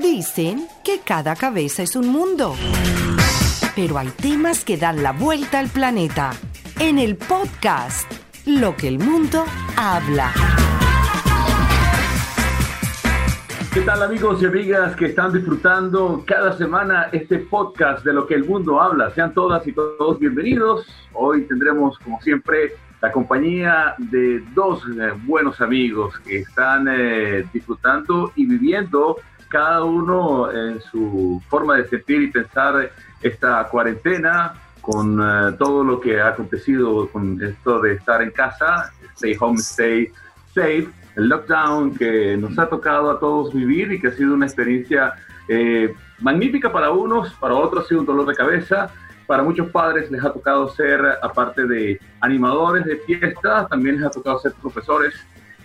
Dicen que cada cabeza es un mundo. Pero hay temas que dan la vuelta al planeta. En el podcast, Lo que el mundo habla. ¿Qué tal amigos y amigas que están disfrutando cada semana este podcast de lo que el mundo habla? Sean todas y todos bienvenidos. Hoy tendremos, como siempre, la compañía de dos eh, buenos amigos que están eh, disfrutando y viviendo cada uno en su forma de sentir y pensar esta cuarentena con eh, todo lo que ha acontecido con esto de estar en casa, stay home, stay safe, el lockdown que nos ha tocado a todos vivir y que ha sido una experiencia magnífica para unos, para otros ha sido un dolor de cabeza, para muchos padres les ha tocado ser, aparte de animadores de fiestas, también les ha tocado ser profesores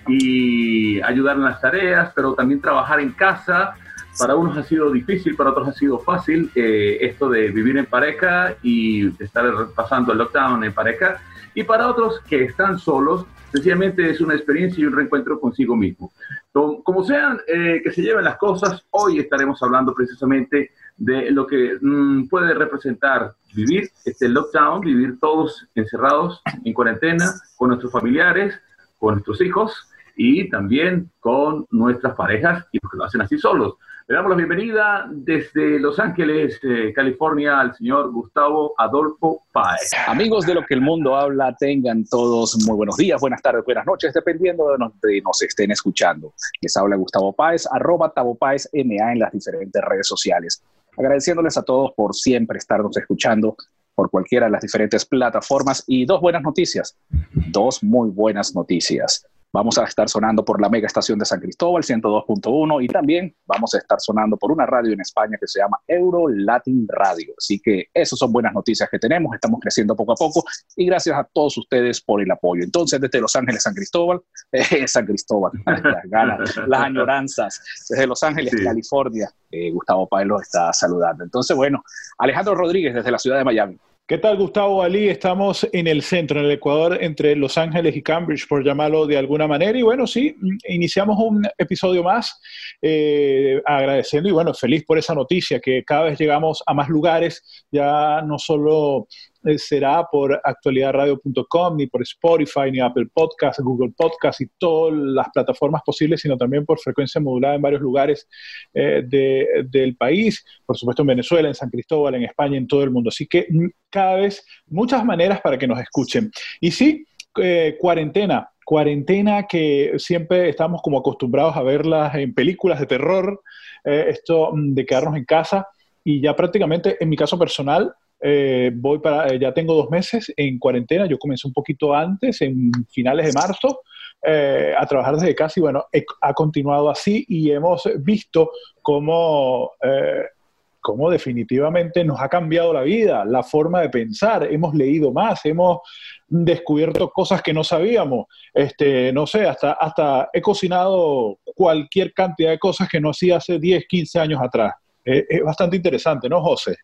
y ayudar en las tareas, pero también trabajar en casa. Para unos ha sido difícil, para otros ha sido fácil eh, esto de vivir en pareja y estar pasando el lockdown en pareja. Y para otros que están solos, sencillamente es una experiencia y un reencuentro consigo mismo. Como sean eh, que se lleven las cosas, hoy estaremos hablando precisamente de lo que mm, puede representar vivir este lockdown, vivir todos encerrados en cuarentena con nuestros familiares, con nuestros hijos y también con nuestras parejas y los que lo hacen así solos. Le damos la bienvenida desde Los Ángeles, eh, California, al señor Gustavo Adolfo Páez. Amigos de lo que el mundo habla, tengan todos muy buenos días, buenas tardes, buenas noches, dependiendo de donde nos estén escuchando. Les habla Gustavo Páez, arroba Tavo Páez MA en las diferentes redes sociales agradeciéndoles a todos por siempre estarnos escuchando por cualquiera de las diferentes plataformas y dos buenas noticias, dos muy buenas noticias. Vamos a estar sonando por la mega estación de San Cristóbal 102.1 y también vamos a estar sonando por una radio en España que se llama Euro Latin Radio. Así que esas son buenas noticias que tenemos, estamos creciendo poco a poco y gracias a todos ustedes por el apoyo. Entonces, desde Los Ángeles, San Cristóbal, eh, San Cristóbal, las ganas, las añoranzas, desde Los Ángeles, California, eh, Gustavo Páez los está saludando. Entonces, bueno, Alejandro Rodríguez desde la ciudad de Miami. ¿Qué tal, Gustavo Ali? Estamos en el centro, en el Ecuador, entre Los Ángeles y Cambridge, por llamarlo de alguna manera. Y bueno, sí, iniciamos un episodio más eh, agradeciendo y bueno, feliz por esa noticia, que cada vez llegamos a más lugares, ya no solo eh, será por actualidadradio.com, ni por Spotify, ni Apple Podcast, Google Podcast y todas las plataformas posibles, sino también por frecuencia modulada en varios lugares eh, del país, por supuesto en Venezuela, en San Cristóbal, en España, en todo el mundo. Así que mm, cada vez muchas maneras para que nos escuchen. Y sí, eh, cuarentena, cuarentena que siempre estamos como acostumbrados a verlas en películas de terror, esto mm, de quedarnos en casa y ya prácticamente en mi caso personal eh, voy para, eh, ya tengo dos meses en cuarentena, yo comencé un poquito antes, en finales de marzo, eh, a trabajar desde casa y bueno, ha continuado así y hemos visto cómo, cómo definitivamente nos ha cambiado la vida, la forma de pensar, hemos leído más, hemos descubierto cosas que no sabíamos, este, no sé, hasta, hasta he cocinado cualquier cantidad de cosas que no hacía hace 10, 15 años atrás. es bastante interesante, ¿no, José?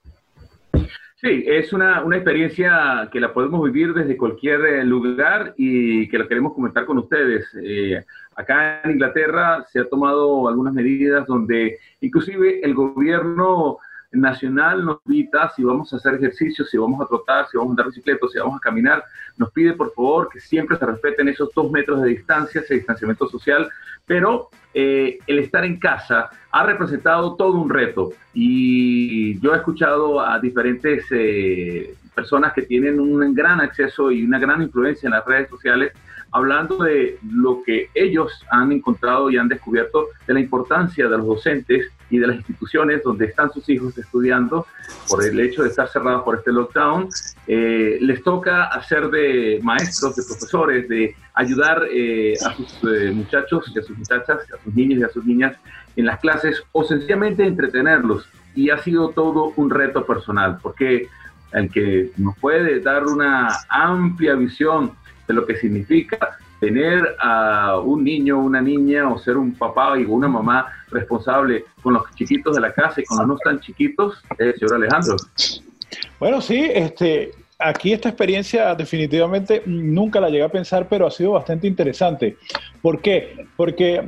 Sí, es una, una, experiencia que la podemos vivir desde cualquier eh, lugar y que la queremos comentar con ustedes. Eh, acá en Inglaterra se ha tomado algunas medidas donde inclusive el gobierno nacional nos invita si vamos a hacer ejercicio, si vamos a trotar, si vamos a andar bicicleta, si vamos a caminar, nos pide por favor que siempre se respeten esos dos metros de distancia, ese distanciamiento social, pero eh, el estar en casa ha representado todo un reto. Y yo he escuchado a diferentes eh, personas que tienen un gran acceso y una gran influencia en las redes sociales hablando de lo que ellos han encontrado y han descubierto de la importancia de los docentes y de las instituciones donde están sus hijos estudiando por el hecho de estar cerrados por este lockdown. Eh, les toca hacer de maestros, de profesores, de ayudar eh, a sus eh, muchachos y a sus muchachas, a sus niños y a sus niñas en las clases o sencillamente entretenerlos. Y ha sido todo un reto personal, porque el que nos puede dar una amplia visión de lo que significa tener a un niño, una niña o ser un papá y una mamá responsable con los chiquitos de la casa y con los no tan chiquitos, eh, señor Alejandro. Bueno, sí, este, aquí esta experiencia definitivamente nunca la llegué a pensar, pero ha sido bastante interesante. ¿Por qué? Porque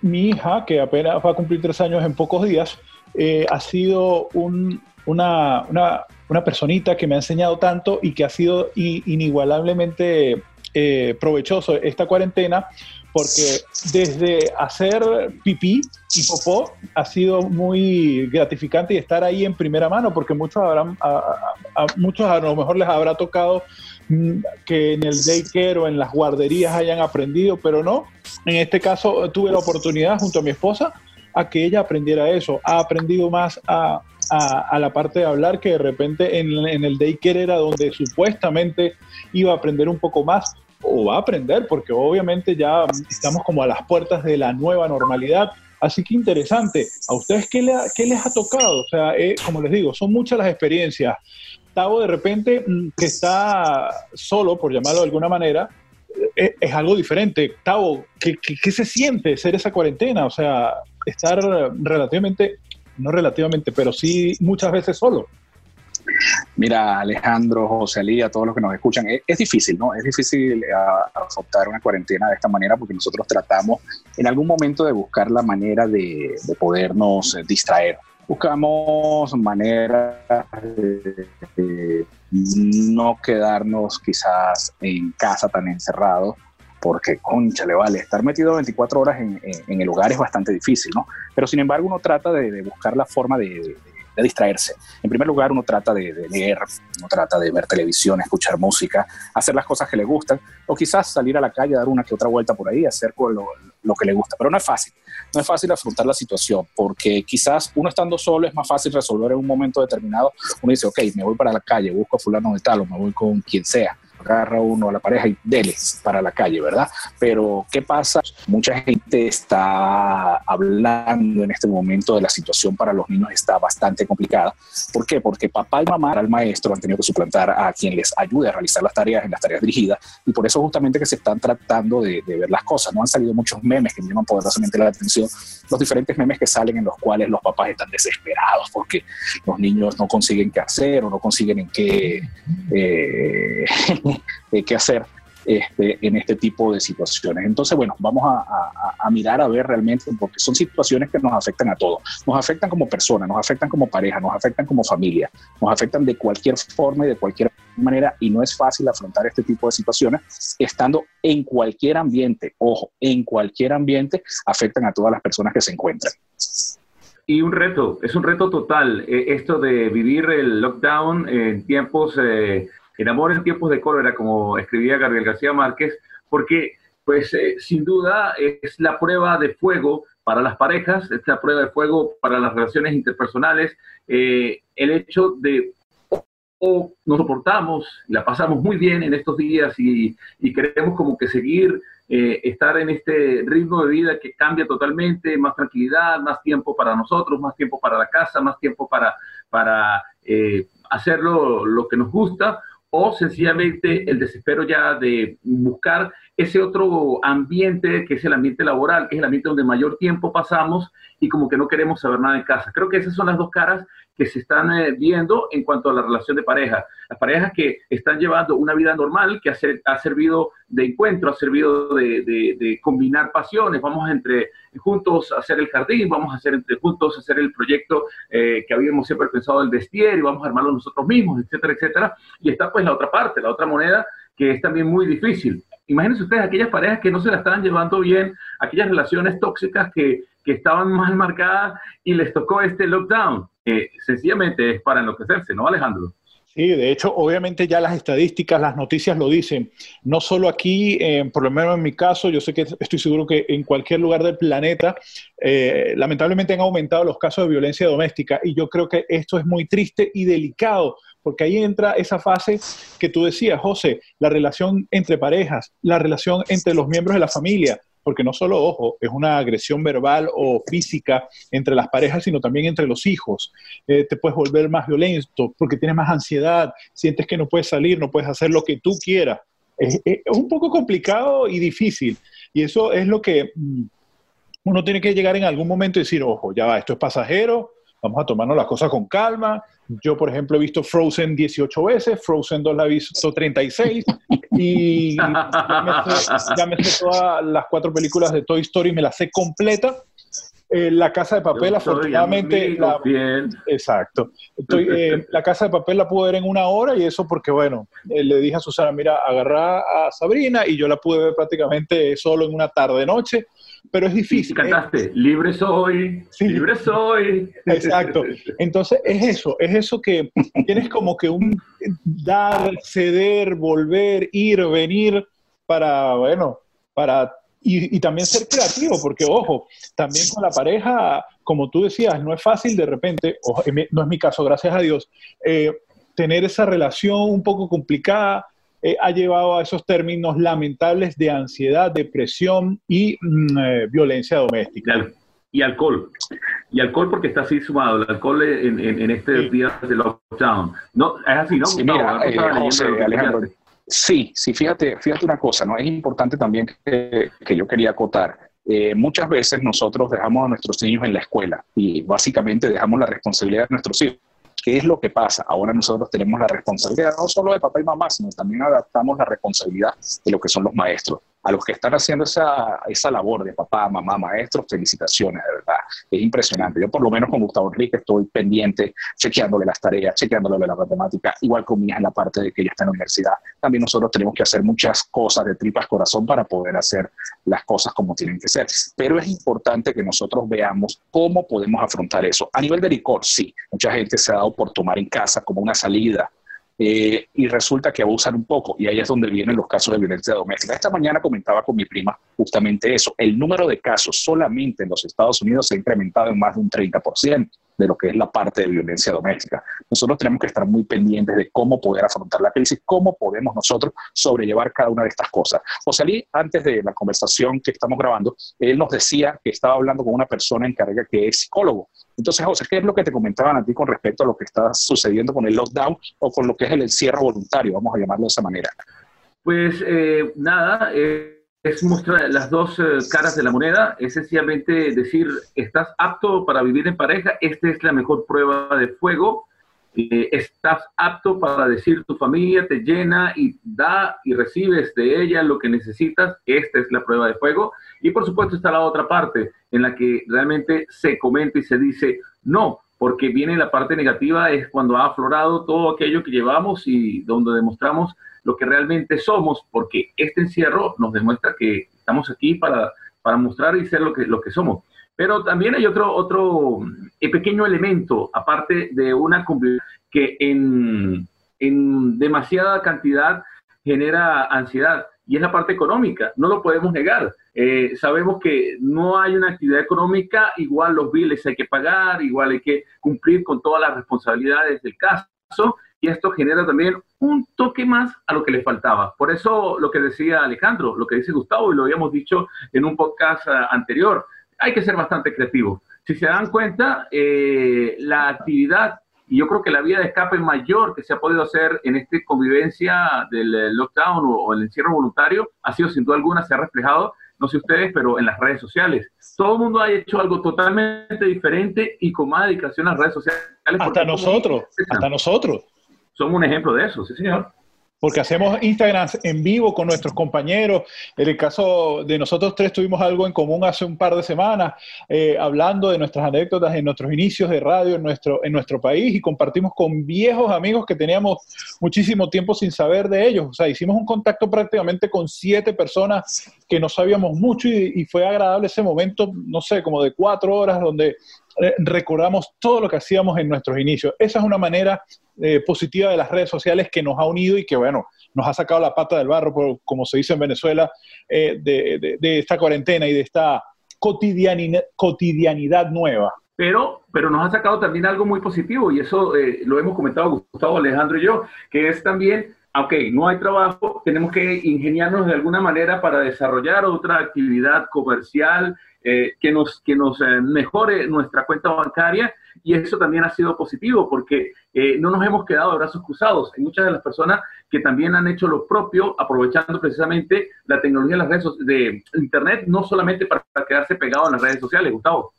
mi hija, que apenas va a cumplir tres años en pocos días, eh, ha sido una, una, personita que me ha enseñado tanto y que ha sido inigualablemente eh, provechoso esta cuarentena, porque desde hacer pipí y popó ha sido muy gratificante y estar ahí en primera mano, porque muchos, habrán, a, muchos a lo mejor les habrá tocado mm, que en el daycare o en las guarderías hayan aprendido, pero no. En este caso tuve la oportunidad junto a mi esposa a que ella aprendiera eso. Ha aprendido más a, a, la parte de hablar que de repente en, en el daycare era donde supuestamente iba a aprender un poco más o va a aprender, porque obviamente ya estamos como a las puertas de la nueva normalidad. Así que interesante. ¿A ustedes qué, qué les ha tocado? O sea, eh, como les digo, son muchas las experiencias. Tavo de repente mm, que está solo, por llamarlo de alguna manera, eh, es, algo diferente. Tavo, ¿qué, ¿qué, se siente ser esa cuarentena? O sea, estar relativamente, no relativamente, pero sí muchas veces solo. Mira, Alejandro, José Ali, a todos los que nos escuchan, es, difícil, ¿no? Es difícil eh, afrontar una cuarentena de esta manera porque nosotros tratamos en algún momento de buscar la manera de, podernos distraer. Buscamos maneras de, no quedarnos quizás en casa tan encerrados porque, concha, le vale, estar metido 24 horas en, el hogar es bastante difícil, ¿no? Pero sin embargo uno trata de, buscar la forma de, de distraerse. En primer lugar, uno trata de, leer, uno trata de ver televisión, escuchar música, hacer las cosas que le gustan, o quizás salir a la calle, dar una que otra vuelta por ahí, hacer lo, lo que le gusta. Pero no es fácil, no es fácil afrontar la situación, porque quizás uno estando solo es más fácil resolver en un momento determinado. Uno dice, ok, me voy para la calle, busco a fulano de tal, o me voy con quien sea agarra uno a la pareja y dele para la calle, ¿verdad? Pero ¿qué pasa? Mucha gente está hablando en este momento de la situación para los niños está bastante complicada. ¿Por qué? Porque papá y mamá al maestro han tenido que suplantar a quien les ayude a realizar las tareas en las tareas dirigidas y por eso justamente que se están tratando de, ver las cosas. No han salido muchos memes que me llaman poderosamente la atención, los diferentes memes que salen en los cuales los papás están desesperados porque los niños no consiguen qué hacer o no consiguen en qué... Eh, eh, qué hacer este, en este tipo de situaciones. Entonces, bueno, vamos a, mirar a ver realmente, porque son situaciones que nos afectan a todos. Nos afectan como personas, nos afectan como pareja, nos afectan como familia, nos afectan de cualquier forma y de cualquier manera, y no es fácil afrontar este tipo de situaciones estando en cualquier ambiente. Ojo, en cualquier ambiente afectan a todas las personas que se encuentran. Y un reto, es un reto total, eh, esto de vivir el lockdown en tiempos... Eh, el amor en tiempos de cólera, como escribía Gabriel García Márquez, porque pues eh, sin duda es la prueba de fuego para las parejas, es la prueba de fuego para las relaciones interpersonales, eh, el hecho de o nos soportamos, la pasamos muy bien en estos días y, queremos como que seguir, eh, estar en este ritmo de vida que cambia totalmente, más tranquilidad, más tiempo para nosotros, más tiempo para la casa, más tiempo para, para hacerlo lo que nos gusta, o sencillamente el desespero ya de buscar ese otro ambiente que es el ambiente laboral, que es el ambiente donde mayor tiempo pasamos y como que no queremos saber nada en casa. Creo que esas son las dos caras que se están eh, viendo en cuanto a la relación de pareja. Las parejas que están llevando una vida normal, que ha, servido de encuentro, ha servido de, combinar pasiones, vamos entre juntos a hacer el jardín, vamos a hacer entre juntos a hacer el proyecto eh, que habíamos siempre pensado del vestir y vamos a armarlo nosotros mismos, etcétera, etcétera. Y está pues la otra parte, la otra moneda que es también muy difícil. Imagínense ustedes aquellas parejas que no se la estaban llevando bien, aquellas relaciones tóxicas que, que estaban mal marcadas y les tocó este lockdown sencillamente es para enloquecerse, ¿no, Alejandro? Sí, de hecho, obviamente ya las estadísticas, las noticias lo dicen. No solo aquí, eh, por lo menos en mi caso, yo sé que estoy seguro que en cualquier lugar del planeta, eh, lamentablemente han aumentado los casos de violencia doméstica y yo creo que esto es muy triste y delicado porque ahí entra esa fase que tú decías, José, la relación entre parejas, la relación entre los miembros de la familia, porque no solo, ojo, es una agresión verbal o física entre las parejas, sino también entre los hijos. Eh, te puedes volver más violento porque tienes más ansiedad, sientes que no puedes salir, no puedes hacer lo que tú quieras. Es, un poco complicado y difícil. Y eso es lo que mm, uno tiene que llegar en algún momento y decir, ojo, ya va, esto es pasajero, vamos a tomarnos las cosas con calma. Yo, por ejemplo, he visto Frozen 18 veces, Frozen 2 la he visto 36 y ya me sé, todas las cuatro películas de Toy Story, me las sé completa. Eh, la Casa de Papel, afortunadamente. La, exacto. Eh, la Casa de Papel la pude ver en una hora y eso porque, bueno, eh, le dije a Susana, mira, agarra a Sabrina y yo la pude ver prácticamente solo en una tarde-noche pero es difícil. cantaste, libre soy, libre soy. Exacto. Entonces es eso, es eso que tienes como que un dar, ceder, volver, ir, venir para, bueno, para... Y, también ser creativo, porque ojo, también con la pareja, como tú decías, no es fácil de repente, no es mi caso, gracias a Dios, eh, tener esa relación un poco complicada, eh, ha llevado a esos términos lamentables de ansiedad, depresión y mm, eh, violencia doméstica. Y, alcohol. Y alcohol porque está así sumado, el alcohol en, en, este sí. día de lockdown. No, es así, ¿no? Sí, mira, eh, Alejandro, sí, sí, fíjate, fíjate una cosa, ¿no? Es importante también que, que yo quería acotar. muchas veces nosotros dejamos a nuestros niños en la escuela y básicamente dejamos la responsabilidad de nuestros hijos ¿Qué es lo que pasa? Ahora nosotros tenemos la responsabilidad no solo de papá y mamá, sino también adaptamos la responsabilidad de lo que son los maestros a los que están haciendo esa, esa labor de papá, mamá, maestro, felicitaciones, de verdad. Es impresionante. Yo por lo menos con Gustavo Enrique estoy pendiente, chequeándole las tareas, chequeándole la matemática, igual con mi en la parte de que ella está en la universidad. También nosotros tenemos que hacer muchas cosas de tripas corazón para poder hacer las cosas como tienen que ser. Pero es importante que nosotros veamos cómo podemos afrontar eso. A nivel de licor, sí, mucha gente se ha dado por tomar en casa como una salida eh, y resulta que abusan un poco y ahí es donde vienen los casos de violencia doméstica. Esta mañana comentaba con mi prima justamente eso. El número de casos solamente en los Estados Unidos se ha incrementado en más de un 30% de lo que es la parte de violencia doméstica. Nosotros tenemos que estar muy pendientes de cómo poder afrontar la crisis, cómo podemos nosotros sobrellevar cada una de estas cosas. José Ali, antes de la conversación que estamos grabando, él nos decía que estaba hablando con una persona encargada que es psicólogo. Entonces, José, ¿qué es lo que te comentaban a ti con respecto a lo que está sucediendo con el lockdown o con lo que es el encierro voluntario, vamos a llamarlo de esa manera? Pues eh, nada, eh, es mostrar las dos eh, caras de la moneda, es sencillamente decir, estás apto para vivir en pareja, esta es la mejor prueba de fuego, eh, estás apto para decir tu familia te llena y da y recibes de ella lo que necesitas, esta es la prueba de fuego. Y por supuesto está la otra parte en la que realmente se comenta y se dice, no, porque viene la parte negativa, es cuando ha aflorado todo aquello que llevamos y donde demostramos lo que realmente somos, porque este encierro nos demuestra que estamos aquí para, para mostrar y ser lo que, lo que somos. Pero también hay otro, otro eh, pequeño elemento, aparte de una que en, en demasiada cantidad genera ansiedad y es la parte económica, no lo podemos negar. Eh, sabemos que no hay una actividad económica, igual los biles hay que pagar, igual hay que cumplir con todas las responsabilidades del caso y esto genera también un toque más a lo que le faltaba. Por eso lo que decía Alejandro, lo que dice Gustavo y lo habíamos dicho en un podcast ah, anterior, hay que ser bastante creativo. Si se dan cuenta, eh, la actividad y yo creo que la vía de escape mayor que se ha podido hacer en esta convivencia del eh, lockdown o, el encierro voluntario ha sido sin duda alguna, se ha reflejado, no sé ustedes, pero en las redes sociales. Todo el mundo ha hecho algo totalmente diferente y con más dedicación a las redes sociales. Hasta nosotros, hasta nosotros somos un ejemplo de eso, sí, señor. Porque hacemos Instagram en vivo con nuestros compañeros. En el caso de nosotros tres tuvimos algo en común hace un par de semanas, eh, hablando de nuestras anécdotas en nuestros inicios de radio en nuestro, en nuestro país y compartimos con viejos amigos que teníamos muchísimo tiempo sin saber de ellos. O sea, hicimos un contacto prácticamente con siete personas que no sabíamos mucho y, y fue agradable ese momento, no sé, como de cuatro horas donde eh, recordamos todo lo que hacíamos en nuestros inicios. Esa es una manera eh, positiva de las redes sociales que nos ha unido y que, bueno, nos ha sacado la pata del barro, como se dice en Venezuela, eh, de, esta cuarentena y de esta cotidianidad, nueva. Pero, pero nos ha sacado también algo muy positivo y eso lo hemos comentado Gustavo, Alejandro y yo, que es también ok, no hay trabajo, tenemos que ingeniarnos de alguna manera para desarrollar otra actividad comercial, eh, que nos, que nos eh, mejore nuestra cuenta bancaria y eso también ha sido positivo porque eh, no nos hemos quedado de brazos cruzados. Hay muchas de las personas que también han hecho lo propio aprovechando precisamente la tecnología de las redes de Internet, no solamente para quedarse pegado en las redes sociales, Gustavo.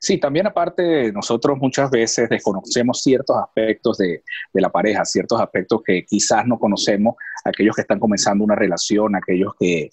Sí, también aparte, nosotros muchas veces desconocemos ciertos aspectos de, la pareja, ciertos aspectos que quizás no conocemos, aquellos que están comenzando una relación, aquellos que,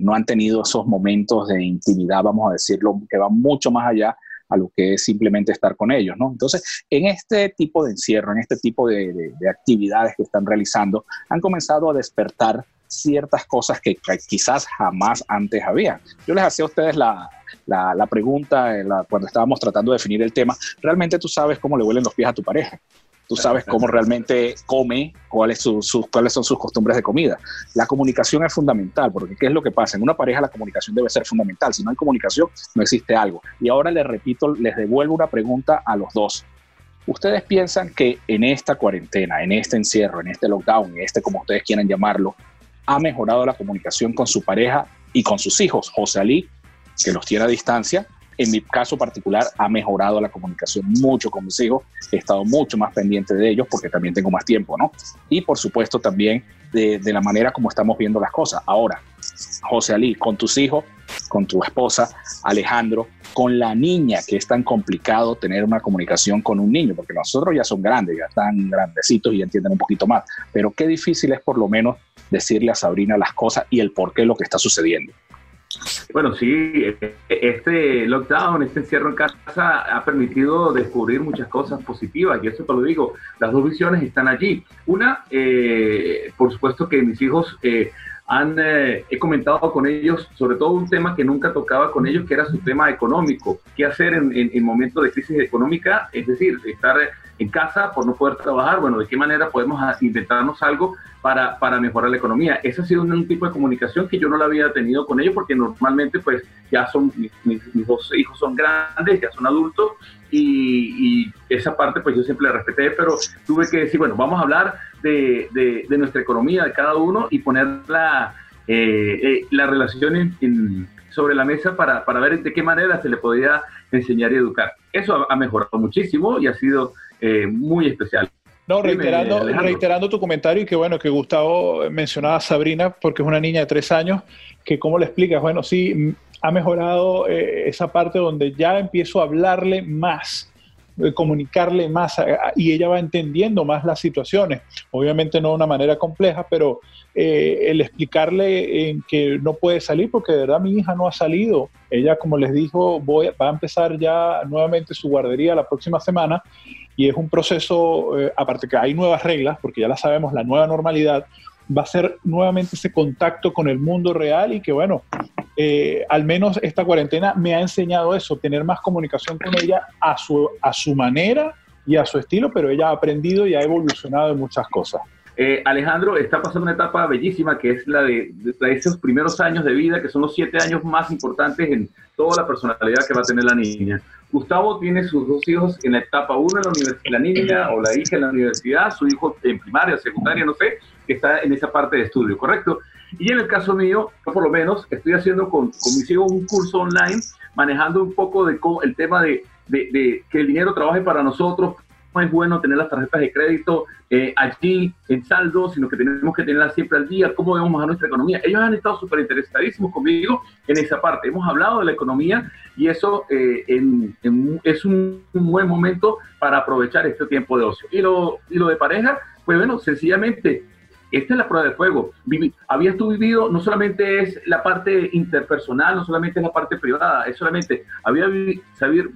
no han tenido esos momentos de intimidad, vamos a decirlo, que van mucho más allá a lo que es simplemente estar con ellos, ¿no? Entonces, en este tipo de encierro, en este tipo de, de actividades que están realizando, han comenzado a despertar ciertas cosas que, quizás jamás antes había. Yo les hacía a ustedes la, la, pregunta cuando estábamos tratando de definir el tema, ¿realmente tú sabes cómo le huelen los pies a tu pareja? Tú sabes cómo realmente come, cuáles, cuáles son sus costumbres de comida. La comunicación es fundamental, porque ¿qué es lo que pasa? En una pareja la comunicación debe ser fundamental. Si no hay comunicación, no existe algo. Y ahora les repito, les devuelvo una pregunta a los dos. ¿Ustedes piensan que en esta cuarentena, en este encierro, en este lockdown, en este como ustedes quieran llamarlo, ha mejorado la comunicación con su pareja y con sus hijos. José Ali, que los tiene a distancia, en mi caso particular ha mejorado la comunicación mucho con mis hijos, he estado mucho más pendiente de ellos porque también tengo más tiempo, ¿no? Y por supuesto también de, la manera como estamos viendo las cosas. Ahora, José Ali, con tus hijos, con tu esposa, Alejandro, con la niña, que es tan complicado tener una comunicación con un niño, porque nosotros ya son grandes, ya están grandecitos y entienden un poquito más, pero qué difícil es por lo menos decirle a Sabrina las cosas y el por qué lo que está sucediendo. Bueno, sí, este lockdown, este encierro en casa ha permitido descubrir muchas cosas positivas y eso te lo digo, las dos visiones están allí. Una, eh, por supuesto que mis hijos eh, han, eh, he comentado con ellos sobre todo un tema que nunca tocaba con ellos, que era su tema económico. ¿Qué hacer en, en, momentos de crisis económica? Es decir, estar en casa por no poder trabajar. Bueno, ¿de qué manera podemos inventarnos algo para, mejorar la economía? Ese ha sido un, tipo de comunicación que yo no la había tenido con ellos porque normalmente pues ya son, mis, mis dos hijos son grandes, ya son adultos y, esa parte pues yo siempre la respeté, pero tuve que decir, bueno, vamos a hablar de, de, nuestra economía, de cada uno y poner la, eh, eh, la relación sobre la mesa para, ver de qué manera se le podía enseñar y educar. Eso ha, mejorado muchísimo y ha sido eh, muy especial. No, reiterando, reiterando tu comentario y que bueno, que Gustavo mencionaba a Sabrina porque es una niña de tres años, que cómo le explicas, bueno, sí, ha mejorado eh, esa parte donde ya empiezo a hablarle más, eh, comunicarle más y ella va entendiendo más las situaciones. Obviamente no de una manera compleja, pero eh, el explicarle en que no puede salir porque de verdad mi hija no ha salido. Ella, como les dijo, voy, va a empezar ya nuevamente su guardería la próxima semana y es un proceso, aparte que hay nuevas reglas, porque ya la sabemos, la nueva normalidad, va a ser nuevamente ese contacto con el mundo real y que bueno, eh, al menos esta cuarentena me ha enseñado eso, tener más comunicación con ella a su, a su manera y a su estilo, pero ella ha aprendido y ha evolucionado en muchas cosas. Eh, Alejandro está pasando una etapa bellísima que es la de, esos primeros años de vida, que son los siete años más importantes en toda la personalidad que va a tener la niña. Gustavo tiene sus dos hijos en la etapa 1 en la universidad, la niña o la hija en la universidad, su hijo en primaria, secundaria, no sé, que está en esa parte de estudio, ¿correcto? Y en el caso mío, yo por lo menos estoy haciendo con, con mis hijos un curso online, manejando un poco de el tema de, de, que el dinero trabaje para nosotros. Es bueno tener las tarjetas de crédito eh, allí en saldo, sino que tenemos que tenerlas siempre al día, cómo debemos manejar nuestra economía. Ellos han estado súper interesadísimos conmigo en esa parte. Hemos hablado de la economía y eso eh, es un, un, buen momento para aprovechar este tiempo de ocio. Y lo, y lo de pareja, pues bueno, sencillamente esta es la prueba de fuego. habías tú vivido, no solamente es la parte interpersonal, no solamente es la parte privada, es solamente, había saber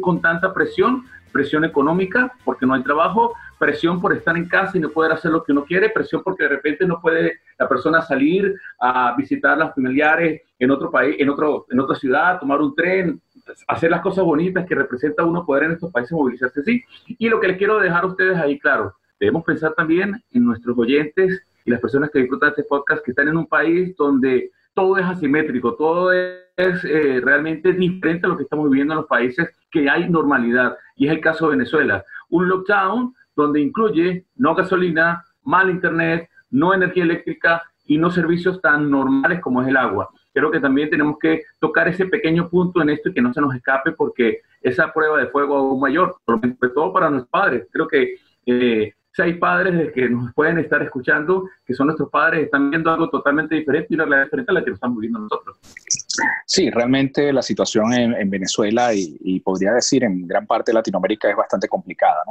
con tanta presión, presión económica porque no hay trabajo, presión por estar en casa y no poder hacer lo que uno quiere, presión porque de repente no puede la persona salir a visitar a los familiares en otro país, en, otro, en otra ciudad, tomar un tren, hacer las cosas bonitas que representa uno poder en estos países movilizarse así. Y lo que les quiero dejar a ustedes ahí claro, Debemos pensar también en nuestros oyentes y las personas que disfrutan este podcast que están en un país donde todo es asimétrico, todo es eh, realmente diferente a lo que estamos viviendo en los países que hay normalidad. Y es el caso de Venezuela. Un lockdown donde incluye no gasolina, mal internet, no energía eléctrica y no servicios tan normales como es el agua. Creo que también tenemos que tocar ese pequeño punto en esto y que no se nos escape porque esa prueba de fuego aún mayor, sobre todo para nuestros padres. Creo que eh, si hay padres que nos pueden estar escuchando, que son nuestros padres, están viendo algo totalmente diferente y una realidad diferente a la que nos estamos viviendo nosotros. Sí, realmente la situación en, Venezuela y, podría decir en gran parte de Latinoamérica es bastante complicada.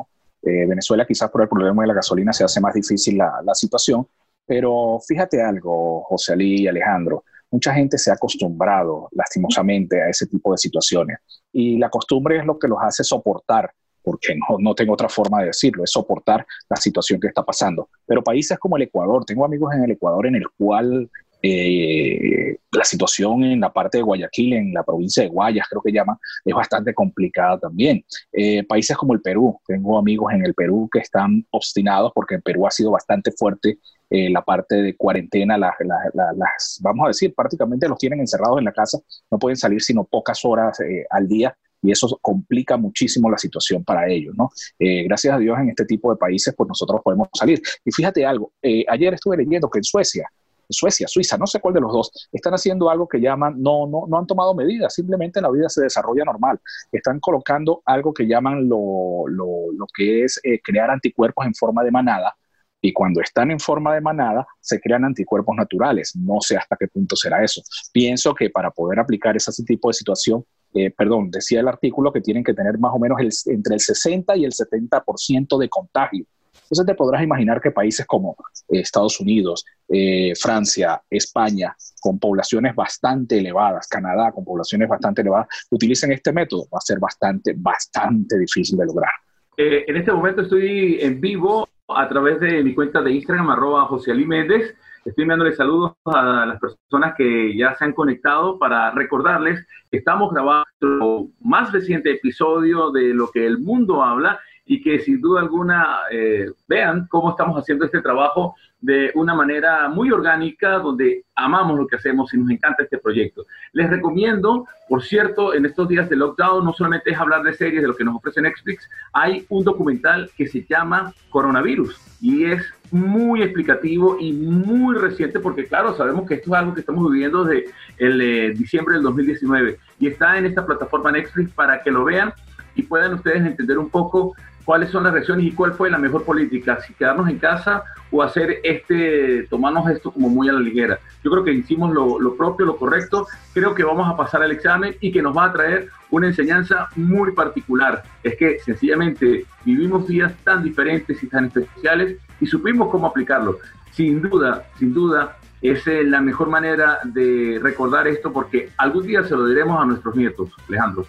Eh, Venezuela quizás por el problema de la gasolina se hace más difícil la, la situación, pero fíjate algo, José Ali y Alejandro, mucha gente se ha acostumbrado lastimosamente a ese tipo de situaciones y la costumbre es lo que los hace soportar porque no, no, tengo otra forma de decirlo, es soportar la situación que está pasando. Pero países como el Ecuador, tengo amigos en el Ecuador en el cual eh, la situación en la parte de Guayaquil, en la provincia de Guayas, creo que llama, es bastante complicada también. Eh, países como el Perú, tengo amigos en el Perú que están obstinados porque en Perú ha sido bastante fuerte eh, la parte de cuarentena, las, vamos a decir, prácticamente los tienen encerrados en la casa, no pueden salir sino pocas horas al día y eso complica muchísimo la situación para ellos, ¿no? gracias a Dios en este tipo de países, pues nosotros podemos salir. Y fíjate algo, ayer estuve leyendo que en Suecia Suecia, Suiza, no sé cuál de los dos, están haciendo algo que llaman, no, no, no han tomado medidas, simplemente la vida se desarrolla normal. Están colocando algo que llaman lo, lo, lo que es eh, crear anticuerpos en forma de manada, y cuando están en forma de manada, se crean anticuerpos naturales. No sé hasta qué punto será eso. Pienso que para poder aplicar ese tipo de situación, eh, perdón, decía el artículo que tienen que tener más o menos entre el 60 y el 70% de contagio. Entonces te podrás imaginar que países como eh, Estados Unidos, eh, Francia, España, con poblaciones bastante elevadas, Canadá con poblaciones bastante elevadas, utilicen este método, va a ser bastante, bastante difícil de lograr. Eh, en este momento estoy en vivo a través de mi cuenta de Instagram, arroba José Ali Méndez. Estoy enviándole saludos a las personas que ya se han conectado para recordarles que estamos grabando más reciente episodio de Lo que el mundo habla y que sin duda alguna eh, vean cómo estamos haciendo este trabajo de una manera muy orgánica, donde amamos lo que hacemos y nos encanta este proyecto. Les recomiendo, por cierto, en estos días de lockdown, no solamente es hablar de series, de lo que nos ofrece Netflix, hay un documental que se llama Coronavirus y es muy explicativo y muy reciente porque claro, sabemos que esto es algo que estamos viviendo desde el eh, diciembre del 2019 y está en esta plataforma Netflix para que lo vean y puedan ustedes entender un poco cuáles son las reacciones y cuál fue la mejor política, si quedarnos en casa o hacer este, tomarnos esto como muy a la ligera. Yo creo que hicimos lo, lo, propio, lo correcto, creo que vamos a pasar al examen y que nos va a traer una enseñanza muy particular. Es que sencillamente vivimos días tan diferentes y tan especiales y supimos cómo aplicarlo. Sin duda, sin duda, es eh, la mejor manera de recordar esto porque algún día se lo diremos a nuestros nietos, Alejandro.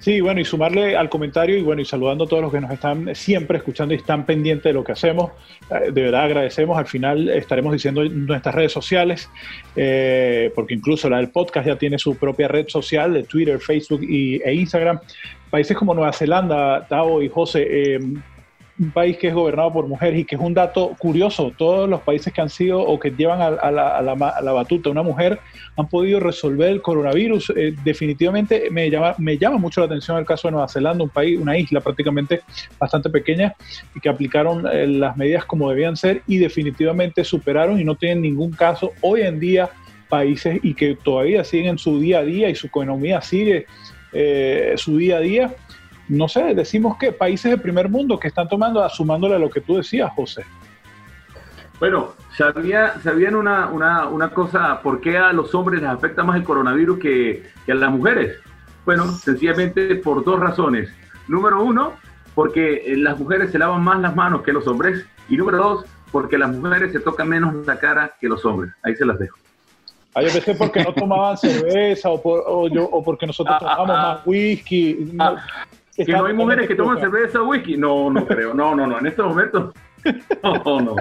Sí, bueno, y sumarle al comentario y bueno, y saludando a todos los que nos están siempre escuchando y están pendientes de lo que hacemos. Eh, de verdad agradecemos. Al final estaremos diciendo en nuestras redes sociales, eh, porque incluso la del podcast ya tiene su propia red social de Twitter, Facebook y, e Instagram. Países como Nueva Zelanda, Tao y José, eh, un país que es gobernado por mujeres y que es un dato curioso. Todos los países que han sido o que llevan a, la, batuta una mujer han podido resolver el coronavirus. Eh, definitivamente me llama, me llama mucho la atención el caso de Nueva Zelanda, un país, una isla prácticamente bastante pequeña y que aplicaron eh, las medidas como debían ser y definitivamente superaron y no tienen ningún caso hoy en día países y que todavía siguen en su día a día y su economía sigue eh, su día a día no sé, decimos que países de primer mundo que están tomando, asumándole a lo que tú decías, José. Bueno, ¿sabían una, una, cosa? ¿Por qué a los hombres les afecta más el coronavirus que, a las mujeres? Bueno, sencillamente por dos razones. Número uno, porque las mujeres se lavan más las manos que los hombres. Y número dos, porque las mujeres se tocan menos la cara que los hombres. Ahí se las dejo. Ah, yo pensé porque no tomaban cerveza o, o, porque nosotros ah, ah, tomamos más whisky. Que no hay mujeres que toman cerveza o whisky. No, no creo. No, no, no. En estos momentos. No, no.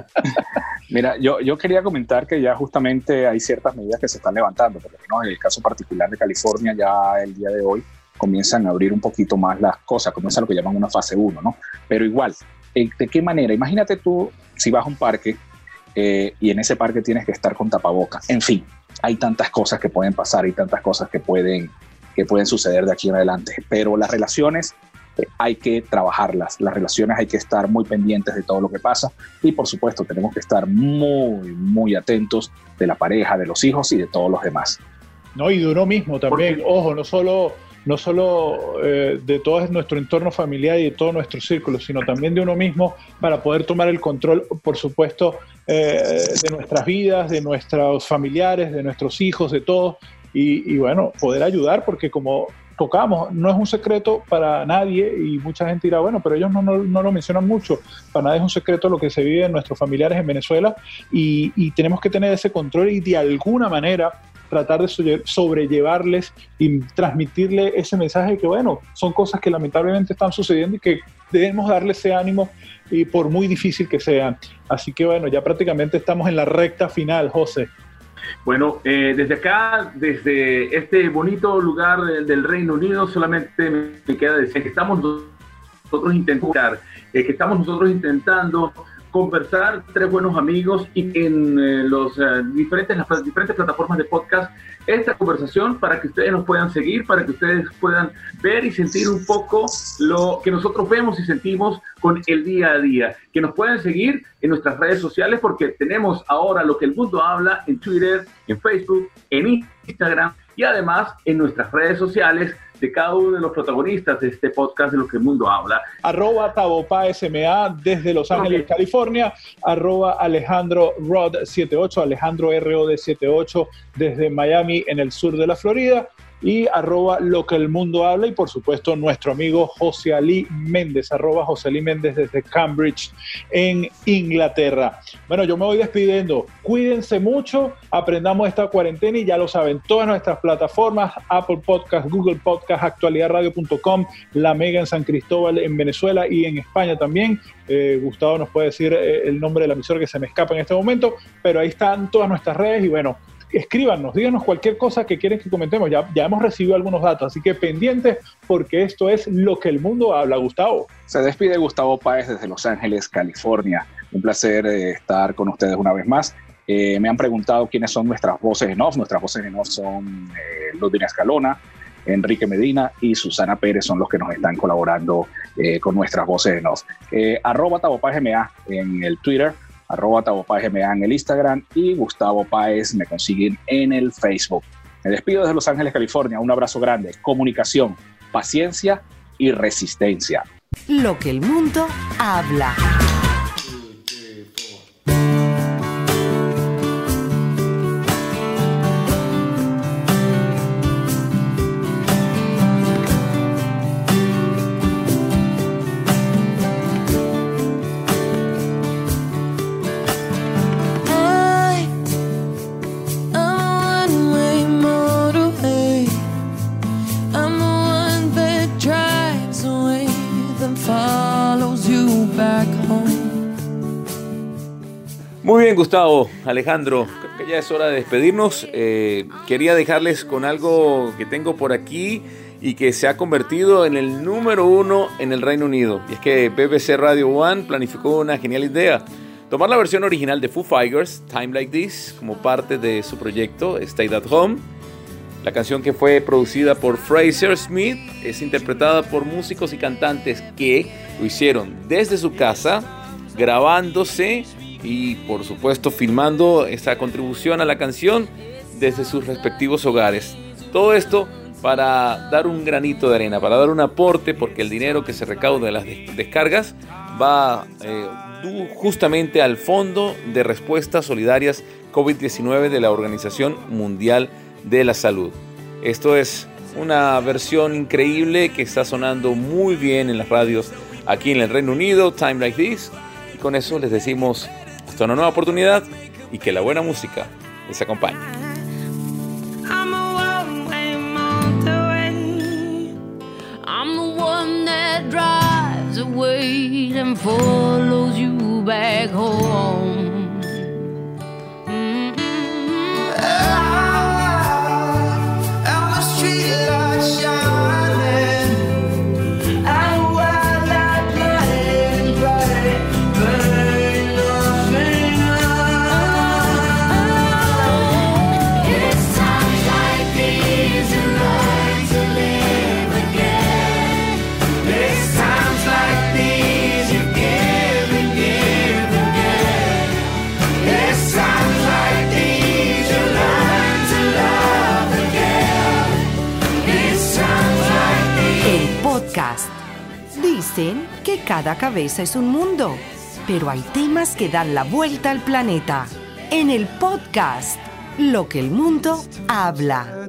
Mira, yo, yo quería comentar que ya justamente hay ciertas medidas que se están levantando, pero no en el caso particular de California, ya el día de hoy comienzan a abrir un poquito más las cosas, comienza lo que llaman una fase 1, ¿no? Pero igual, ¿de qué manera? Imagínate tú si vas a un parque eh, y en ese parque tienes que estar con tapabocas. En fin, hay tantas cosas que pueden pasar y tantas cosas que pueden, que pueden suceder de aquí en adelante. Pero las relaciones hay que trabajarlas. Las relaciones hay que estar muy pendientes de todo lo que pasa y por supuesto tenemos que estar muy, muy atentos de la pareja, de los hijos y de todos los demás. No, y de uno mismo también, ojo, no solo, no solo eh, de todo nuestro entorno familiar y de todo nuestro círculo, sino también de uno mismo para poder tomar el control, por supuesto, eh, de nuestras vidas, de nuestros familiares, de nuestros hijos, de todos, y, bueno, poder ayudar porque como tocamos, no es un secreto para nadie y mucha gente dirá, bueno, pero ellos no, no, lo mencionan mucho, para nadie es un secreto lo que se vive en nuestros familiares en Venezuela y, tenemos que tener ese control y de alguna manera tratar de sobrellevarles y transmitirle ese mensaje de que, bueno, son cosas que lamentablemente están sucediendo y que debemos darle ese ánimo y por muy difícil que sean. Así que bueno, ya prácticamente estamos en la recta final, José. Bueno, eh, desde acá, desde este bonito lugar del Reino Unido, solamente me queda decir que estamos nosotros intentando, eh, que estamos nosotros intentando conversar, tres buenos amigos y en eh, los, eh, diferentes, las diferentes plataformas de podcast esta conversación para que ustedes nos puedan seguir, para que ustedes puedan ver y sentir un poco lo que nosotros vemos y sentimos con el día a día. Que nos puedan seguir en nuestras redes sociales porque tenemos ahora lo que el mundo habla en Twitter, en Facebook, en Instagram y además en nuestras redes sociales de cada uno de los protagonistas de este podcast de lo que el mundo habla. Arroba Tabopa SMA desde Los Ángeles, California. Arroba Alejandro Rod 78, Alejandro ROD 78 desde Miami en el sur de la Florida y arroba lo que el mundo habla y por supuesto nuestro amigo José Ali Méndez, arroba José Ali Méndez desde Cambridge en Inglaterra. Bueno, yo me voy despidiendo. Cuídense mucho, aprendamos esta cuarentena y ya lo saben, todas nuestras plataformas, Apple Podcast, Google Podcast, actualidadradio.com, La Mega en San Cristóbal en Venezuela y en España también. Eh, Gustavo nos puede decir eh, el nombre de la emisora que se me escapa en este momento, pero ahí están todas nuestras redes y bueno, escríbanos, díganos cualquier cosa que quieren que comentemos. Ya, ya hemos recibido algunos datos, así que pendientes porque esto es lo que el mundo habla, Gustavo. Se despide Gustavo Páez desde Los Ángeles, California. Un placer eh, estar con ustedes una vez más. Eh, me han preguntado quiénes son nuestras voces en off. Nuestras voces en off son eh, Escalona, Enrique Medina y Susana Pérez son los que nos están colaborando eh, con nuestras voces en off. arroba MA en el Twitter, arroba Tavo en el Instagram y Gustavo Páez me consiguen en el Facebook. Me despido desde Los Ángeles, California. Un abrazo grande. Comunicación, paciencia y resistencia. Lo que el mundo habla. Gustavo, Alejandro, creo que ya es hora de despedirnos. Eh, quería dejarles con algo que tengo por aquí y que se ha convertido en el número uno en el Reino Unido. Y es que BBC Radio One planificó una genial idea. Tomar la versión original de Foo Fighters, Time Like This, como parte de su proyecto Stay at Home. La canción que fue producida por Fraser Smith es interpretada por músicos y cantantes que lo hicieron desde su casa, grabándose y por supuesto filmando esta contribución a la canción desde sus respectivos hogares. Todo esto para dar un granito de arena, para dar un aporte, porque el dinero que se recauda de las descargas va eh, justamente al Fondo de Respuestas Solidarias COVID-19 de la Organización Mundial de la Salud. Esto es una versión increíble que está sonando muy bien en las radios aquí en el Reino Unido, Time Like This. Y con eso les decimos hasta una nueva oportunidad y que la buena música les acompañe. Cabeza es un mundo, pero hay temas que dan la vuelta al planeta. En el podcast, Lo que el mundo habla.